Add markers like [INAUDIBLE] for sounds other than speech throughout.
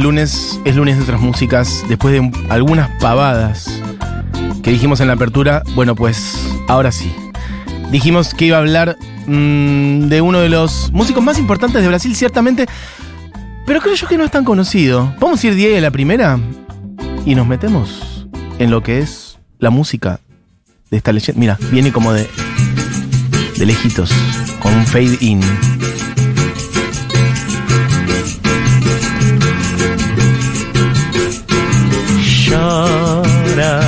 Lunes, es lunes de otras músicas. Después de algunas pavadas que dijimos en la apertura, bueno, pues ahora sí. Dijimos que iba a hablar mm, de uno de los músicos más importantes de Brasil, ciertamente, pero creo yo que no es tan conocido. Vamos a ir Diego a la primera y nos metemos en lo que es la música de esta leyenda. Mira, viene como de, de lejitos, con un fade in. Chora,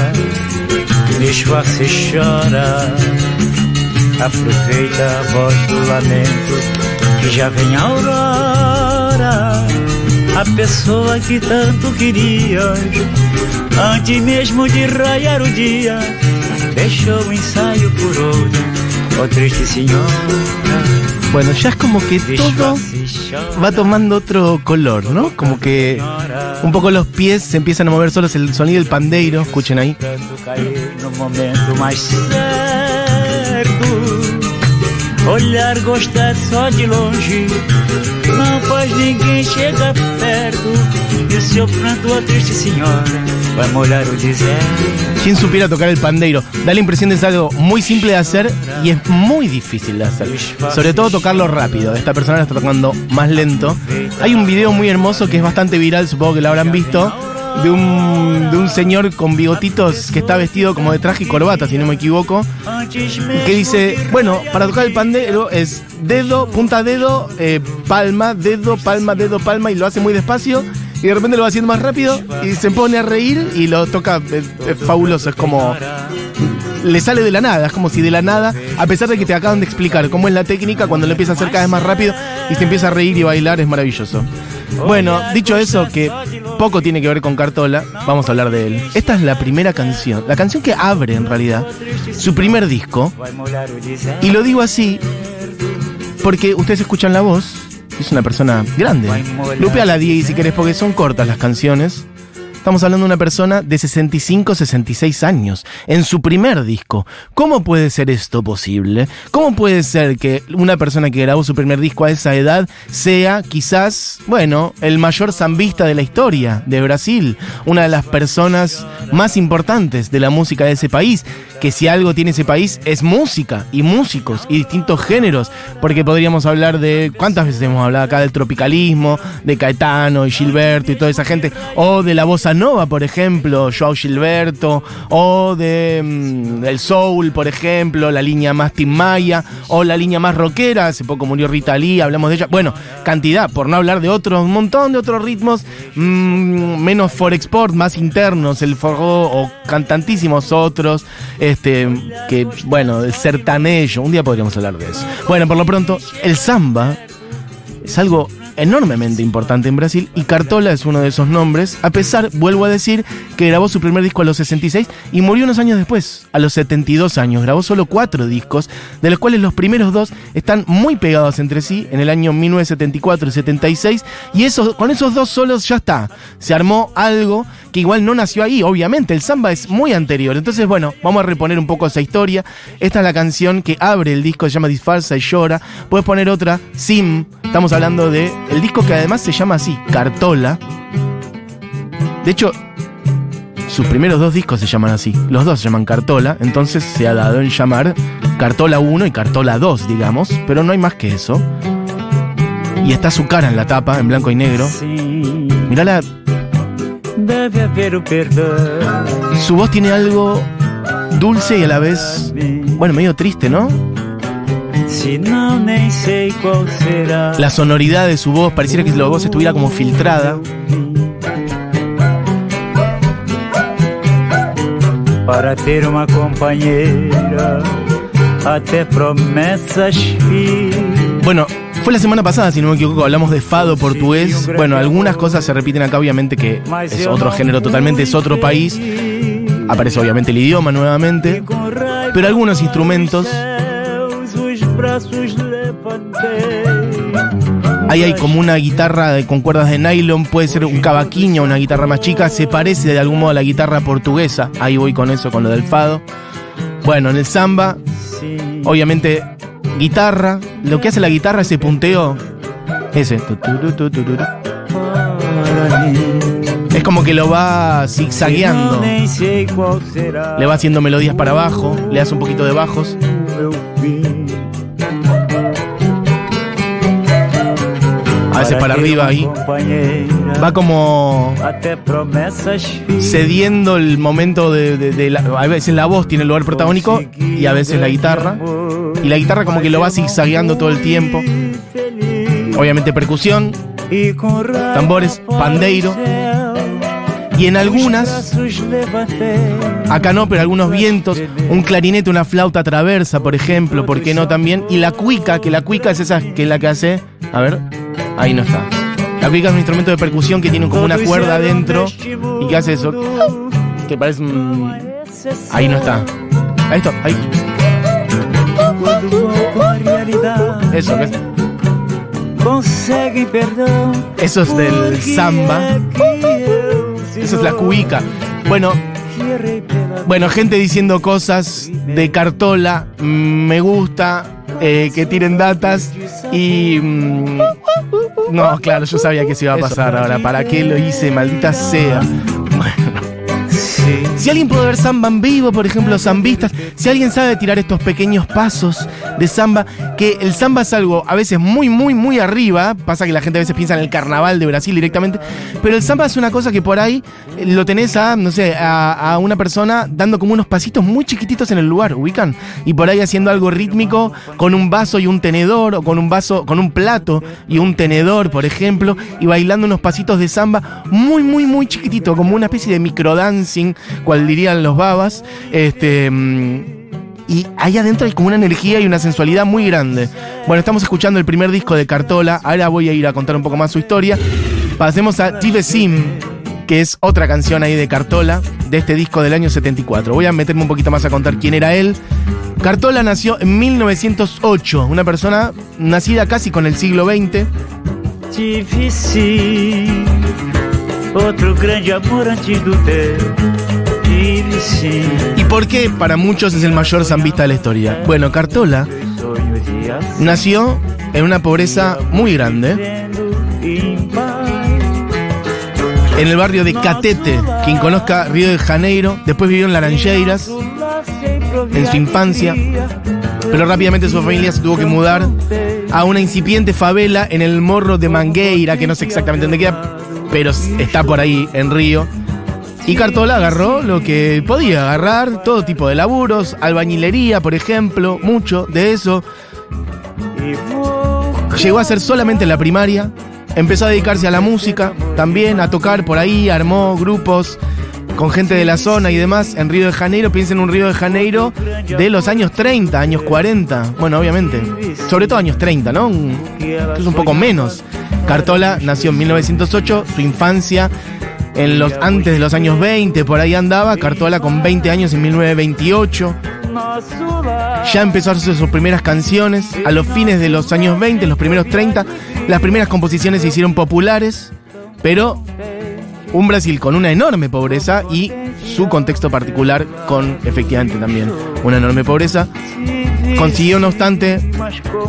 disfarce chora. Aproveita a voz do lamento, que já vem a aurora. A pessoa que tanto querias, antes mesmo de raiar o dia, deixou o ensaio por outro, oh triste senhora. Bueno, ya es como que todo va tomando otro color, ¿no? Como que un poco los pies se empiezan a mover solos, el sonido del pandeiro, escuchen ahí. Olhar, gostar só de longe, não faz ninguém chegar perto. E o seu a triste senhora, vai molhar o deserto. ¿Quién supiera tocar el pandeiro? Da la impresión de es algo muy simple de hacer y es muy difícil de hacer. Sobre todo tocarlo rápido. Esta persona lo está tocando más lento. Hay un video muy hermoso que es bastante viral, supongo que lo habrán visto, de un, de un señor con bigotitos que está vestido como de traje y corbata, si no me equivoco, que dice, bueno, para tocar el pandeiro es dedo, punta dedo, eh, palma, dedo, palma, dedo, palma y lo hace muy despacio y de repente lo va haciendo más rápido y se pone a reír y lo toca. Es, es fabuloso, es como. Le sale de la nada, es como si de la nada, a pesar de que te acaban de explicar cómo es la técnica, cuando lo empieza a hacer cada vez más rápido y se empieza a reír y bailar, es maravilloso. Bueno, dicho eso, que poco tiene que ver con Cartola, vamos a hablar de él. Esta es la primera canción, la canción que abre en realidad su primer disco. Y lo digo así porque ustedes escuchan la voz es una persona grande. Lupe a la 10 si querés, porque son cortas las canciones. Estamos hablando de una persona de 65, 66 años, en su primer disco. ¿Cómo puede ser esto posible? ¿Cómo puede ser que una persona que grabó su primer disco a esa edad sea quizás, bueno, el mayor zambista de la historia de Brasil? Una de las personas más importantes de la música de ese país, que si algo tiene ese país es música y músicos y distintos géneros, porque podríamos hablar de, ¿cuántas veces hemos hablado acá del tropicalismo, de Caetano y Gilberto y toda esa gente, o de la voz Nova, por ejemplo, Joao Gilberto, o de mm, el soul, por ejemplo, la línea más Tim Maya, o la línea más rockera, hace poco murió Rita Lee, hablamos de ella. Bueno, cantidad, por no hablar de otros, un montón de otros ritmos mm, menos for export, más internos, el forró o cantantísimos otros, este, que, bueno, el sertanejo, un día podríamos hablar de eso. Bueno, por lo pronto, el samba es algo enormemente importante en Brasil y Cartola es uno de esos nombres, a pesar, vuelvo a decir, que grabó su primer disco a los 66 y murió unos años después, a los 72 años. Grabó solo cuatro discos, de los cuales los primeros dos están muy pegados entre sí, en el año 1974 y 76, y eso, con esos dos solos ya está. Se armó algo que igual no nació ahí, obviamente, el samba es muy anterior. Entonces, bueno, vamos a reponer un poco esa historia. Esta es la canción que abre el disco, se llama Disfarza y llora. Puedes poner otra, Sim. Estamos hablando de el disco que además se llama así, Cartola. De hecho, sus primeros dos discos se llaman así. Los dos se llaman Cartola, entonces se ha dado en llamar Cartola 1 y Cartola 2, digamos, pero no hay más que eso. Y está su cara en la tapa, en blanco y negro. Mirala. Debe haber o perdão. Su voz tiene algo dulce y a la vez, bueno, medio triste, ¿no? Se não, nem sei qual será. La sonoridad de su voz, pareciera que la voz estuviera como filtrada. Para ter uma companheira, até promessas. Bueno, fue la semana pasada, si no me equivoco, hablamos de fado portugués. Bueno, algunas cosas se repiten acá, obviamente que es otro género totalmente, es otro país. Aparece obviamente el idioma nuevamente. Pero algunos instrumentos Ahí hay como una guitarra con cuerdas de nylon, puede ser un cavaquinho, una guitarra más chica, se parece de algún modo a la guitarra portuguesa. Ahí voy con eso, con lo del fado. Bueno, en el samba, obviamente guitarra, lo que hace la guitarra, ese punteo, ese. Es como que lo va zigzagueando. Le va haciendo melodías para abajo, le hace un poquito de bajos. Para arriba ahí. Va como cediendo el momento de, de- de la, a veces la voz tiene el lugar protagónico y a veces la guitarra. Y la guitarra como que lo va zigzagueando todo el tiempo. Obviamente percusión. Tambores, pandeiro. Y en algunas, acá no, pero algunos vientos, un clarinete, una flauta traversa, por ejemplo, ¿por qué no también? Y la cuica, que la cuica es esa que es la que hace, a ver, ahí no está. La cuica es un instrumento de percusión que tiene como una cuerda adentro y que hace eso, que parece un... Ahí no está. Ahí está, ahí. Eso, que es- eso es del samba. Eso es la cuica. Bueno, Bueno, gente diciendo cosas de cartola, mm, me gusta, eh, que tiren datas y... mm, no, claro, yo sabía que se iba a pasar ahora. ¿Para qué lo hice? Maldita sea. Si alguien puede ver samba en vivo, por ejemplo, zambistas, si alguien sabe tirar estos pequeños pasos de samba, que el samba es algo a veces muy, muy, muy arriba, pasa que la gente a veces piensa en el carnaval de Brasil directamente, pero el samba es una cosa que por ahí eh, lo tenés a, no sé, a, a una persona dando como unos pasitos muy chiquititos en el lugar, ubican, y por ahí haciendo algo rítmico con un vaso y un tenedor, o con un vaso, con un plato y un tenedor, por ejemplo, y bailando unos pasitos de samba muy, muy, muy chiquitito, como una especie de microdancing, cual dirían los babas. Este. mm, Y ahí adentro hay como una energía y una sensualidad muy grande. Bueno, estamos escuchando el primer disco de Cartola. Ahora voy a ir a contar un poco más su historia. Pasemos a Tive Sim, que es otra canción ahí de Cartola, de este disco del año 74. Voy a meterme un poquito más a contar quién era él. Cartola nació en 1908, una persona nacida casi con el siglo XX. Tive sim outro grande amor antes do ¿Y por qué para muchos es el mayor zambista de la historia? Bueno, Cartola nació en una pobreza muy grande, en el barrio de Catete. Quien conozca Río de Janeiro, después vivió en Laranjeiras, en su infancia, pero rápidamente su familia se tuvo que mudar a una incipiente favela en el morro de Mangueira, que no sé exactamente dónde queda, pero está por ahí en Río. Y Cartola agarró lo que podía agarrar, todo tipo de laburos, albañilería, por ejemplo, mucho de eso. Llegó a ser solamente la primaria, empezó a dedicarse a la música, también a tocar por ahí, armó grupos con gente de la zona y demás en Río de Janeiro. Piensen en un Río de Janeiro de los años 30, años 40. Bueno, obviamente, sobre todo años 30, ¿no? Es un poco menos. Cartola nació en 1908, su infancia en los antes de los años 20, por ahí andaba. Cartola con 20 años en 1928. nosso lar. Ya empezó a hacer sus primeras canciones a los fines de los años 20, los primeros 30. Las primeras composiciones se hicieron populares, pero un Brasil con una enorme pobreza y su contexto particular con efectivamente también una enorme pobreza. Consiguió, no obstante,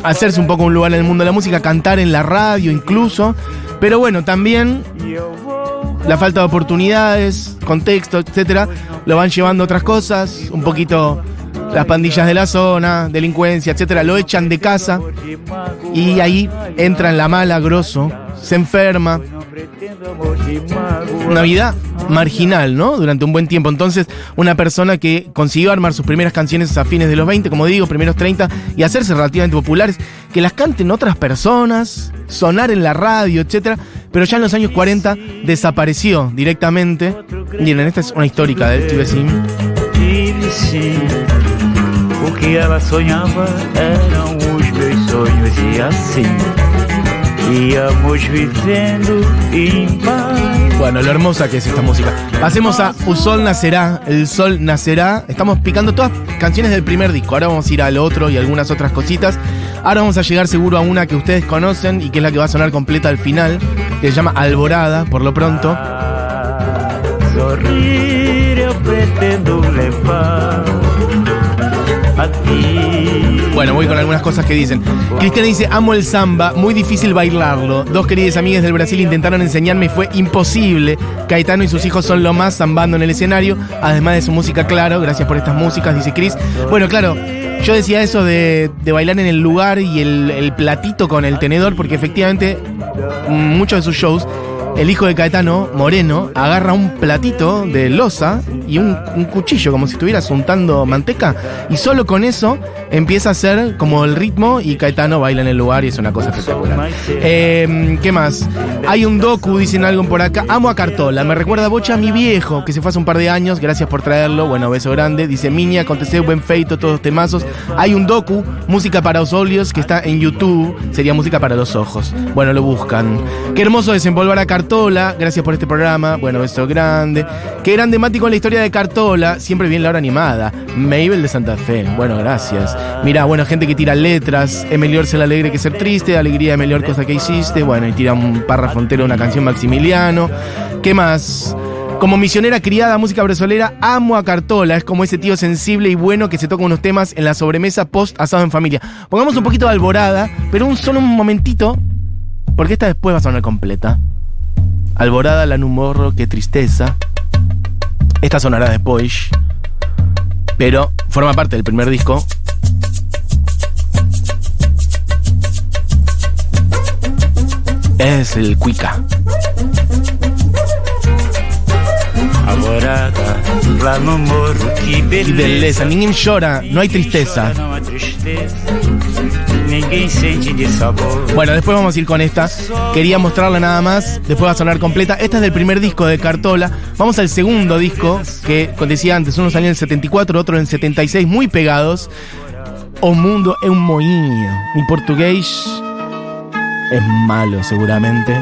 hacerse un poco un lugar en el mundo de la música, cantar en la radio incluso. Pero bueno, también la falta de oportunidades, contexto, etcétera, lo van llevando a otras cosas, un poquito las pandillas de la zona, delincuencia, etcétera, lo echan de casa y ahí entra en la mala grosso, se enferma, una vida marginal, ¿no? Durante un buen tiempo. Entonces, una persona que consiguió armar sus primeras canciones a fines de los 20, como digo, primeros 30, y hacerse relativamente populares, que las canten otras personas, sonar en la radio, etcétera, pero ya en los años 40 desapareció directamente. Miren, esta es una histórica del Tibesim. Sonhos e em. Bueno, lo hermosa que es esta música. Pasemos a Un Sol Nacerá, El Sol Nacerá. Estamos picando todas canciones del primer disco. Ahora vamos a ir al otro y algunas otras cositas. Ahora vamos a llegar seguro a una que ustedes conocen y que es la que va a sonar completa al final, que se llama Alborada, por lo pronto. Bueno, voy con algunas cosas que dicen. Cristiana dice, amo el samba, muy difícil bailarlo. Dos queridas amigas del Brasil intentaron enseñarme y fue imposible. Caetano y sus hijos son lo más zambando en el escenario, además de su música, claro. Gracias por estas músicas, dice Cris. Bueno, claro, yo decía eso de, de bailar en el lugar y el, el platito con el tenedor, porque efectivamente muchos de sus shows el hijo de Caetano, Moreno, agarra un platito de losa y un, cuchillo, como si estuvieras untando manteca, y solo con eso empieza a hacer como el ritmo y Caetano baila en el lugar y es una cosa espectacular. Eh, ¿Qué más? Hay un docu, dicen algo por acá. Amo a Cartola, me recuerda Bocha a mi viejo, que se fue hace un par de años, gracias por traerlo. Bueno, beso grande. Dice Miña, acontece buen feito, todos temazos. Hay un docu, música para los óleos, que está en YouTube, sería música para los ojos. Bueno, lo buscan. Qué hermoso desenvolver a Cartola, gracias por este programa. Bueno, beso grande. Qué gran temático en la historia de Cartola, siempre bien la hora animada. Mabel de Santa Fe, bueno, gracias. Mira, bueno, gente que tira letras. Es mejor ser alegre que ser triste. Alegría es mejor cosa que hiciste. Bueno, y tira un párrafo entero de una canción Maximiliano. ¿Qué más? Como misionera criada música brasileña, amo a Cartola. Es como ese tío sensible y bueno que se toca unos temas en la sobremesa post asado en familia. Pongamos un poquito de alborada, pero un solo un momentito, porque esta después va a sonar completa. Alborada, la numorro, qué tristeza. Esta sonará después, pero forma parte del primer disco. Es el Cuica. Alvorada, lá no morro, Y beleza. belleza, ninguém llora, no hay tristeza, Bueno, después vamos a ir con esta. Quería mostrarla nada más, después va a sonar completa. Esta es del primer disco de Cartola. Vamos al segundo disco, que como decía antes, uno salió en el 74, otro en el 76, muy pegados. O Mundo é um moinho. Mi portugués es malo seguramente,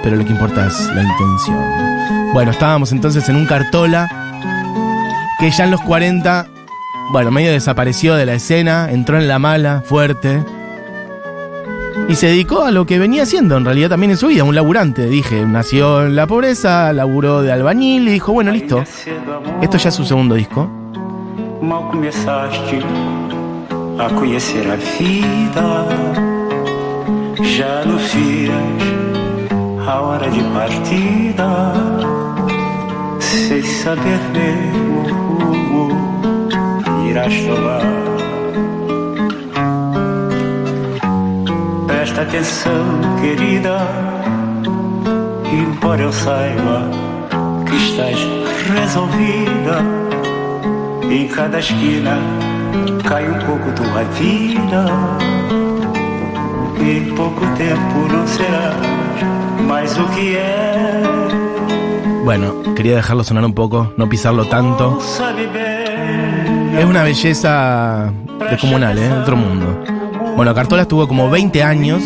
pero lo que importa es la intención. Bueno, estábamos entonces en un Cartola que ya en los 40, bueno, medio desapareció de la escena, entró en la mala, fuerte. Y se dedicó a lo que venía haciendo en realidad también en su vida, un laburante. Dije, nació en la pobreza, laburó de albañil y dijo, bueno, listo. Esto ya es su segundo disco. mal a hora de partida, sem saber irás tomar. Presta atenção, querida, embora eu saiba que estás resolvida. Em cada esquina cai um pouco tua vida. Em pouco tempo não será mais o que é. Bueno, quería dejarlo sonar un poco, no pisarlo tanto. Es una belleza descomunal, ¿eh? Otro mundo. Bueno, Cartola estuvo como 20 años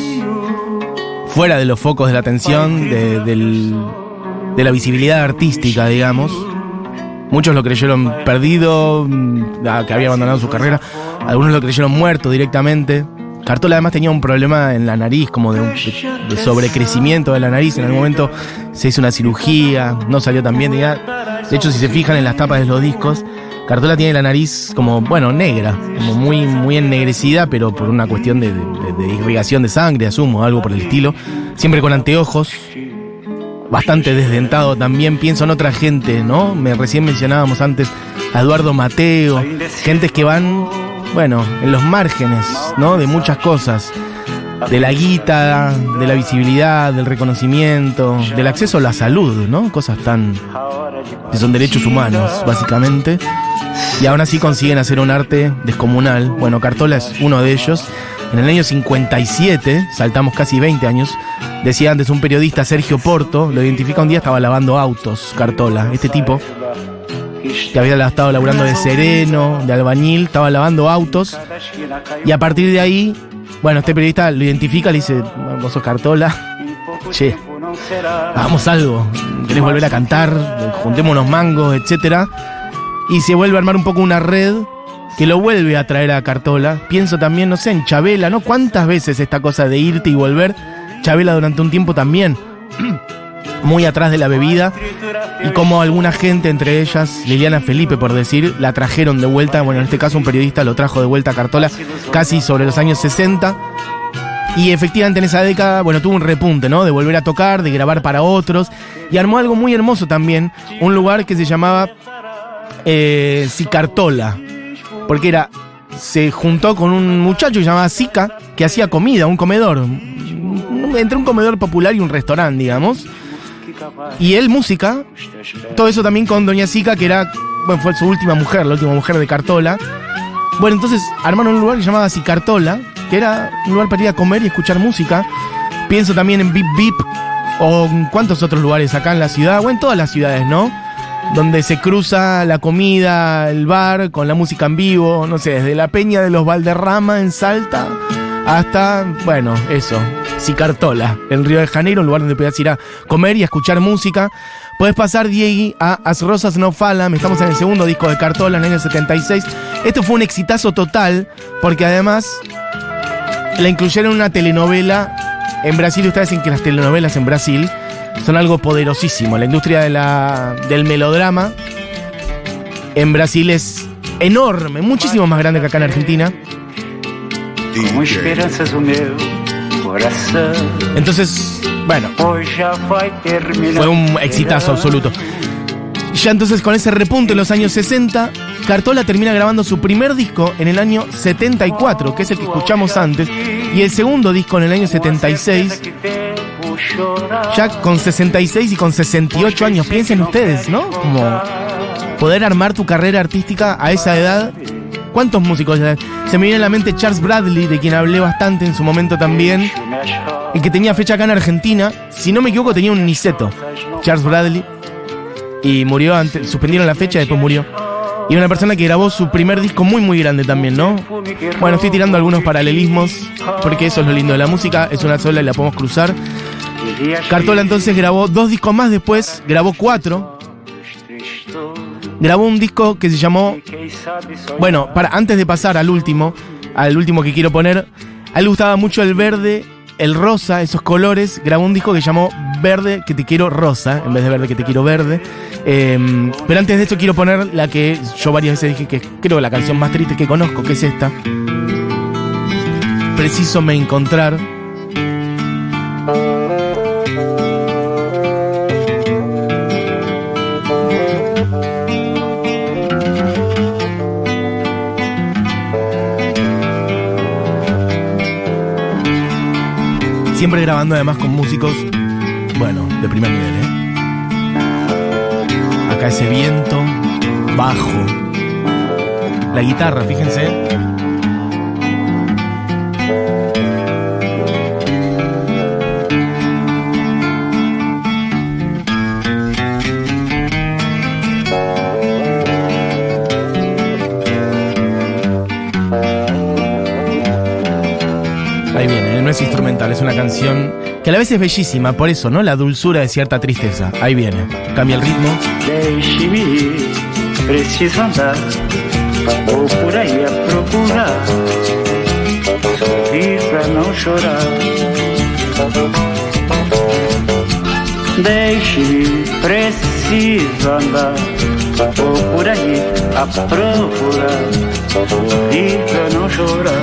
fuera de los focos de la atención, de, la visibilidad artística, digamos. Muchos lo creyeron perdido, mm, que había abandonado su carrera. Algunos lo creyeron muerto directamente. Cartola además tenía un problema en la nariz, como de, un- de- sobrecrecimiento de la nariz. En algún momento se hizo una cirugía, no salió tan bien. diga- De hecho, si se fijan en las tapas de los discos, Cartola tiene la nariz como, bueno, negra, como muy, muy ennegrecida, pero por una cuestión de, de- de irrigación de sangre, asumo, algo por el estilo. Siempre con anteojos, bastante desdentado también. Pienso en otra gente, ¿no? Me recién mencionábamos antes a Eduardo Mateo, gentes que van, bueno, en los márgenes, ¿no? De muchas cosas. De la guita, de la visibilidad, del reconocimiento, del acceso a la salud, ¿no? Cosas tan que son derechos humanos, básicamente. Y aún así consiguen hacer un arte descomunal. Bueno, Cartola es uno de ellos. En el año 57, saltamos casi 20 años, decía antes un periodista, Sergio Porto, lo identifica un día, estaba lavando autos, Cartola. Este tipo, que había estado laburando de sereno, de albañil, estaba lavando autos. Y a partir de ahí, bueno, este periodista lo identifica, le dice, vos sos Cartola, Che. hagamos algo, querés volver a cantar, juntemos unos mangos, etcétera. Y se vuelve a armar un poco una red que lo vuelve a traer a Cartola. Pienso también, no sé, en Chabela, ¿no? ¿Cuántas veces esta cosa de irte y volver? Chabela durante un tiempo también. [CLEARS THROAT] muy atrás de la bebida y como alguna gente, entre ellas Liliana Felipe por decir, la trajeron de vuelta, bueno, en este caso un periodista lo trajo de vuelta a Cartola casi sobre los años 60 y efectivamente en esa década, bueno, tuvo un repunte, ¿no? De volver a tocar, de grabar para otros y armó algo muy hermoso también, un lugar que se llamaba eh, Cicartola, porque era se juntó con un muchacho llamado Zika que hacía comida, un comedor, entre un comedor popular y un restaurante, digamos. Y él música, todo eso también con Doña Zika, que era, bueno, fue su última mujer, la última mujer de Cartola. Bueno, entonces armaron un lugar que se llamaba Cicartola, que era un lugar para ir a comer y escuchar música. Pienso también en Bip Bip o en cuántos otros lugares acá en la ciudad, o en todas las ciudades, ¿no? donde se cruza la comida, el bar, con la música en vivo, no sé, desde la Peña de los Valderrama en Salta hasta, bueno, eso, Cicartola, en Río de Janeiro, un lugar donde puedas ir a comer y a escuchar música. Puedes pasar, Diego, a As Rosas No Falan, estamos en el segundo disco de Cartola en el año 76. Esto fue un exitazo total, porque además la incluyeron en una telenovela en Brasil. Ustedes dicen que las telenovelas en Brasil son algo poderosísimo. La industria del melodrama en Brasil es enorme, muchísimo más grande que acá en Argentina. Entonces, bueno, fue un exitazo absoluto. Ya entonces con ese repunte en los años 60, Cartola termina grabando su primer disco en el año 74, que es el que escuchamos antes, y el segundo disco en el año 76, ya con 66 y con 68 años. Piensen ustedes, ¿no? Como poder armar tu carrera artística a esa edad. ¿Cuántos músicos? Se me viene a la mente Charles Bradley, de quien hablé bastante en su momento también, y que tenía fecha acá en Argentina. Si no me equivoco, tenía un Niceto, Charles Bradley, y murió antes, suspendieron la fecha y después murió. Y una persona que grabó su primer disco muy muy grande también, ¿no? Bueno, estoy tirando algunos paralelismos, porque eso es lo lindo de la música, es una sola y la podemos cruzar. Cartola entonces grabó dos discos más después, grabó cuatro. Grabó un disco que se llamó. Bueno, para, antes de pasar al último, al último que quiero poner, a él le gustaba mucho el verde, el rosa, esos colores. Grabó un disco que llamó Verde que te quiero rosa, en vez de verde que te quiero verde. Em, pero antes de esto quiero poner la que yo varias veces dije que creo la canción más triste que conozco, que es esta. Preciso me encontrar Siempre grabando además con músicos, bueno, de primer nivel, ¿eh? Acá ese viento, bajo. La guitarra, fíjense. Canción que a la vez es bellísima, por eso, ¿no? La dulzura de cierta tristeza. Ahí viene. Cambia el ritmo. preciso andar, vou por aí a procurar, sorrir pra não chorar. Deixe-me, preciso andar, vou por aí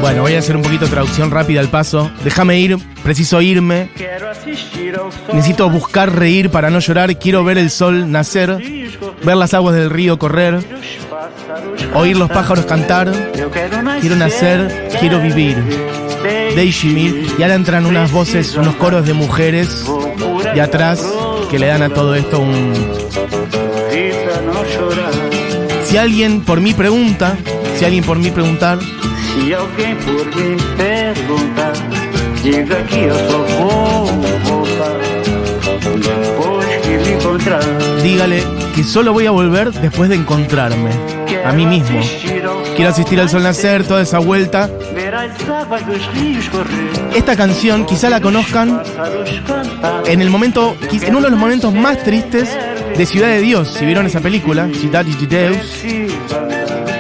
Bueno, voy a hacer un poquito de traducción rápida al paso. Déjame ir, preciso irme. Necesito buscar reír para no llorar. Quiero ver el sol nacer, ver las aguas del río correr, oír los pájaros cantar. Quiero nacer, quiero vivir. Deishimir. Y ahora entran unas voces, unos coros de mujeres de atrás que le dan a todo esto un. Si alguien por mí pregunta, si alguien por mí preguntar. Si alguien por mí preguntar, llega aquí a después que me encontrar. Dígale que solo voy a volver después de encontrarme a mí mismo. Quiero asistir al sol nacer, toda esa vuelta. Esta canción quizá la conozcan en el momento, en uno de los momentos más tristes de Ciudad de Dios. Si vieron esa película, Ciudad de Deus,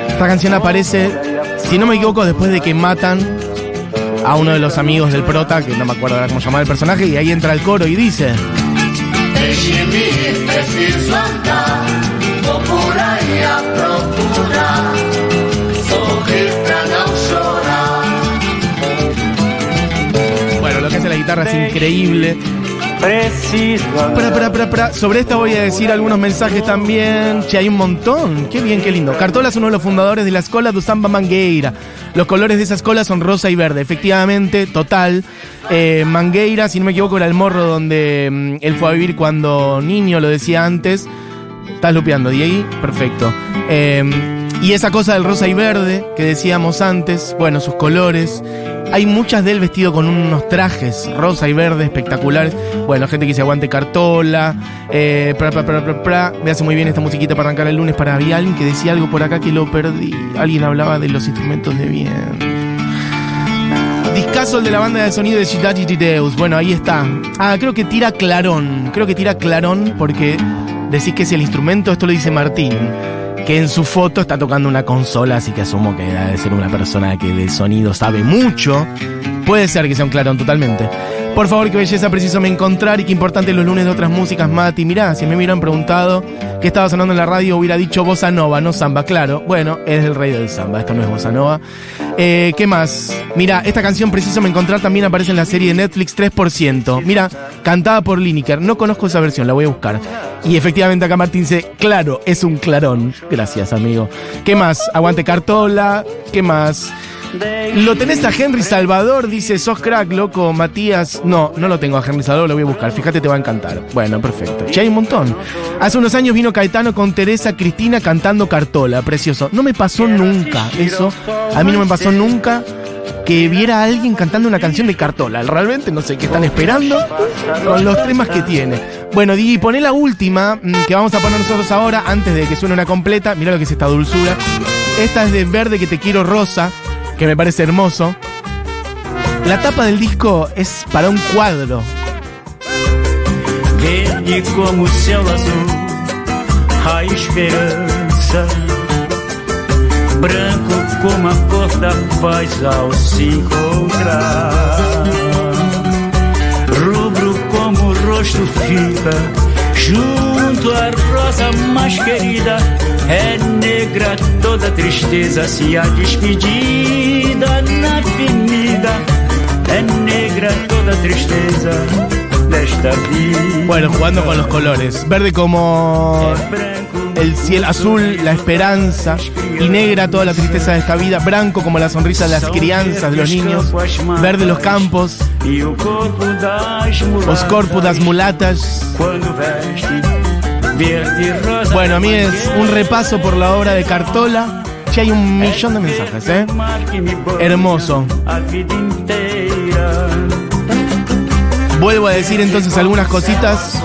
esta canción aparece, si no me equivoco, después de que matan a uno de los amigos del prota, que no me acuerdo cómo llamaba el personaje, y ahí entra el coro y dice... Bueno, lo que hace la guitarra es increíble. Preciso Pra, pra, pra. Sobre esta voy a decir algunos mensajes también. Che, hay un montón. Qué bien, qué lindo. Cartola es uno de los fundadores de la escuela de Samba Mangueira. Los colores de esa escuela son rosa y verde. Efectivamente, total. Eh, Mangueira, si no me equivoco, era el morro donde mm, él fue a vivir cuando niño, lo decía antes. Estás lupeando, Diego. Perfecto. Eh, y esa cosa del rosa y verde que decíamos antes, bueno, sus colores. Hay muchas de él vestido con unos trajes rosa y verde espectaculares. Bueno, gente que se aguante cartola. Eh. Me hace muy bien esta musiquita para arrancar el lunes. Para había alguien que decía algo por acá que lo perdí. Alguien hablaba de los instrumentos de bien. Discaso el de la banda de sonido de Ciudad Deus. Bueno, ahí está. Ah, creo que tira clarón. Creo que tira clarón porque decís que es el instrumento. Esto lo dice Martín. Que en su foto está tocando una consola, así que asumo que debe ser una persona que de sonido sabe mucho. Puede ser que sea un clarón totalmente. Por favor, que belleza preciso me encontrar y qué importante los lunes de otras músicas, Mati. Mirá, si me hubieran preguntado qué estaba sonando en la radio, hubiera dicho bossa nova, no samba. Claro, bueno, es el rey del samba, esto no es bossa nova. Eh, ¿Qué más? Mira, esta canción preciso me encontrar también aparece en la serie de Netflix 3%. Mira, cantada por Lineker. No conozco esa versión, la voy a buscar. Y efectivamente acá Martín dice, claro, es un clarón. Gracias, amigo. ¿Qué más? Aguante Cartola. ¿Qué más? Lo tenés a Henry Salvador, dice, sos crack, loco, Matías. No, no lo tengo a Henry Salvador, lo voy a buscar. Fíjate, te va a encantar. Bueno, perfecto. Che, hay un montón. Hace unos años vino Caetano con Teresa Cristina cantando Cartola, precioso. No me pasó nunca eso. A mí no me pasó nunca que viera a alguien cantando una canción de Cartola. Realmente no sé qué están esperando con los temas que tiene. Bueno, Digi, poné la última mm, que vamos a poner nosotros ahora antes de que suene una completa. Mira lo que es esta dulzura. Esta es de Verde que te quiero rosa, que me parece hermoso. La tapa del disco es para un cuadro. Verde como o céu azul, a esperança. Branco como a cor da paz ao se encontrar. Rubro como o rosto fica, junto à rosa mais querida. É negra toda tristeza, se a despedida na avenida. É negra toda tristeza desta vida. Bueno, jugando con los colores. Verde como el cielo azul, la esperanza, y negra toda la tristeza de esta vida, blanco como la sonrisa de las crianzas, de los niños, verde los campos, los mulatas corpos das mulatas. Bueno, a mí es un repaso por la obra de Cartola. Ya hay un millón de mensajes, ¿eh? Hermoso. Vuelvo a decir entonces algunas cositas.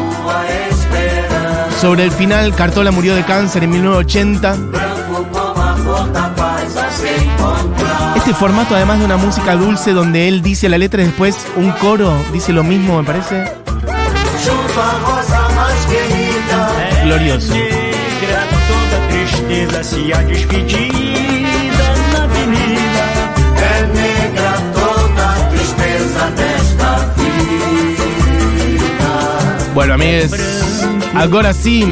Sobre el final, Cartola murió de cáncer en 1980. Este formato, además de una música dulce donde él dice la letra y después un coro dice lo mismo, me parece vida. Bueno, amigues, ahora sí,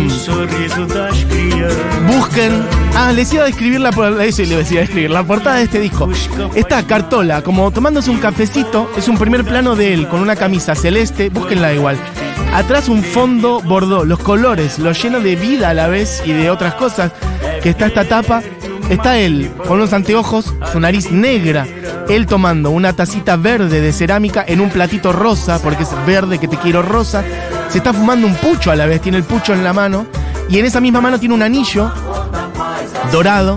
busquen. Ah, les iba a describir la, eso les iba a la portada de este disco. Está Cartola, como tomándose un cafecito, es un primer plano de él con una camisa celeste, búsquenla igual. Atrás un fondo bordó, los colores, lo lleno de vida a la vez y de otras cosas que está esta tapa. Está él con unos anteojos, su nariz negra, él tomando una tacita verde de cerámica en un platito rosa, porque es verde que te quiero rosa. Se está fumando un pucho a la vez, tiene el pucho en la mano. Y en esa misma mano tiene un anillo dorado,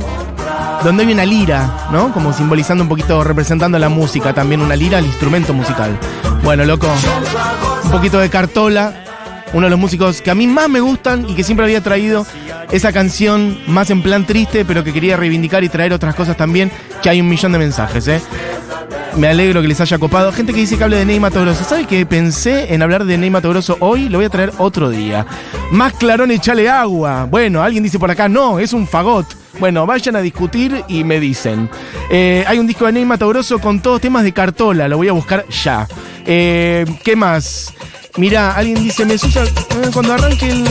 donde hay una lira, ¿no? Como simbolizando un poquito, representando la música, también una lira, el instrumento musical. Bueno, loco, un poquito de Cartola, uno de los músicos que a mí más me gustan y que siempre había traído esa canción más en plan triste, pero que quería reivindicar y traer otras cosas también, que hay un millón de mensajes, ¿eh? Me alegro que les haya copado. Gente que dice que hable de Ney Mato. ¿Sabe que pensé en hablar de Ney Mato hoy? Lo voy a traer otro día. Más clarón, echale agua. Bueno, alguien dice por acá, no, es un fagot. Bueno, vayan a discutir y me dicen. Eh, hay un disco de Ney Mato Grosso con todos temas de cartola. Lo voy a buscar ya. Eh, ¿Qué más? Mira, alguien dice, me asusta eh, cuando arranque el,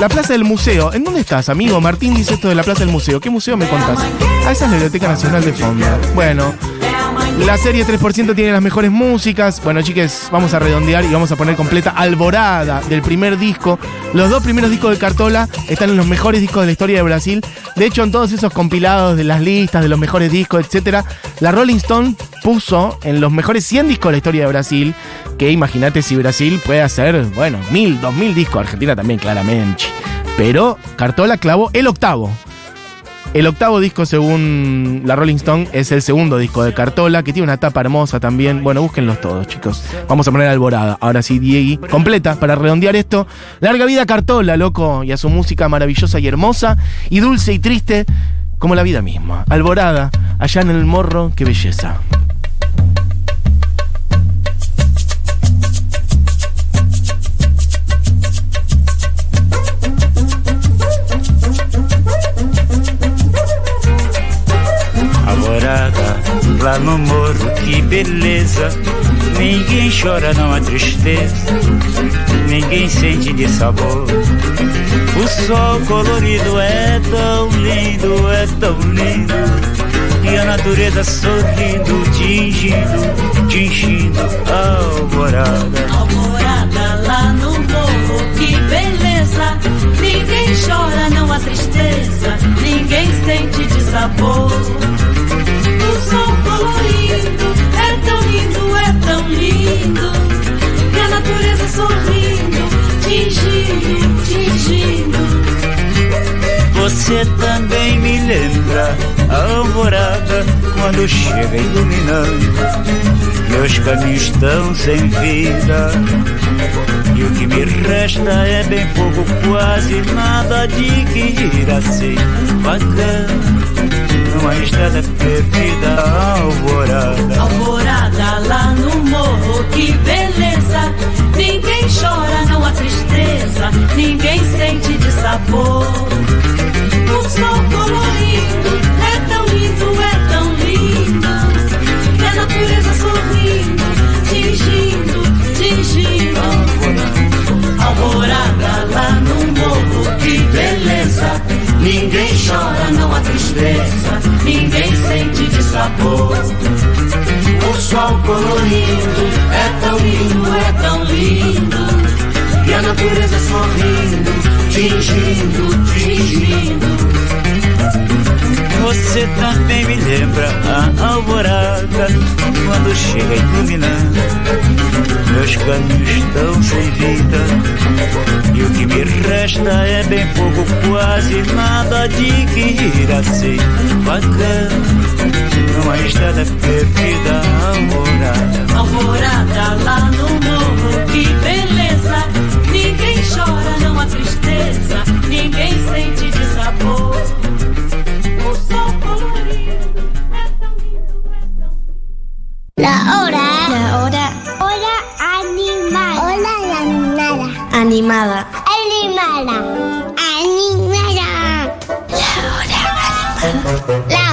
la plaza del museo. ¿En dónde estás, amigo? Martín dice esto de la plaza del museo. ¿Qué museo me contás? Ah, esa es la Biblioteca Nacional de Fondo. Bueno, la serie 3% tiene las mejores músicas. Bueno, chiques, vamos a redondear y vamos a poner completa Alborada del primer disco. Los dos primeros discos de Cartola están en los mejores discos de la historia de Brasil. De hecho, en todos esos compilados de las listas de los mejores discos, etcétera, la Rolling Stone puso en los mejores 100 discos de la historia de Brasil. Que imagínate si Brasil puede hacer, bueno, mil, dos mil discos. Argentina también, claramente. Pero Cartola clavó el octavo. El octavo disco, según la Rolling Stone, es el segundo disco de Cartola, que tiene una tapa hermosa también. Bueno, búsquenlos todos, chicos. Vamos a poner Alborada. Ahora sí, Diegui. Completa, para redondear esto. Larga vida Cartola, loco, y a su música maravillosa y hermosa, y dulce y triste, como la vida misma. Alborada, allá en el morro, qué belleza. Chora, não há tristeza. Ninguém sente de sabor. O sol colorido é tão lindo, é tão lindo. E a natureza sorrindo, tingindo, tingindo a alvorada. Alvorada lá no morro, que beleza. Ninguém chora, não há tristeza. Ninguém sente de sabor. O sol colorido é tão lindo, lindo. E a natureza sorrindo, tingindo, tingindo. Você também me lembra a alvorada quando chega iluminando. Meus caminhos estão sem vida. E o que me resta é bem pouco, quase nada de que ir assim bacana. Numa estrada perdida, alvorada. Alvorada lá no morro, que beleza. Ninguém chora, não há tristeza. Ninguém sente de sabor. O sol colorido é tão lindo, é tão lindo. E a natureza sorrindo, tingindo, tingindo. Alvorada lá no morro, que beleza. Ninguém chora, não há tristeza. Ninguém sente de sabor. O sol colorido é tão lindo, é tão lindo. E a natureza sorrindo, tingindo, tingindo. Você também me lembra a alvorada quando chega iluminando. Meus caminhos estão sem vida E o que me resta é bem pouco, quase nada de que ir assim Vagando numa estrada perdida alvorada Alvorada lá no morro, que beleza. Ninguém chora, não há tristeza. Ninguém sente desabor. O sol colorido é tão lindo, é tão lindo. La hora, la hora Animada. Animada. Animada. La hora animada. La hora.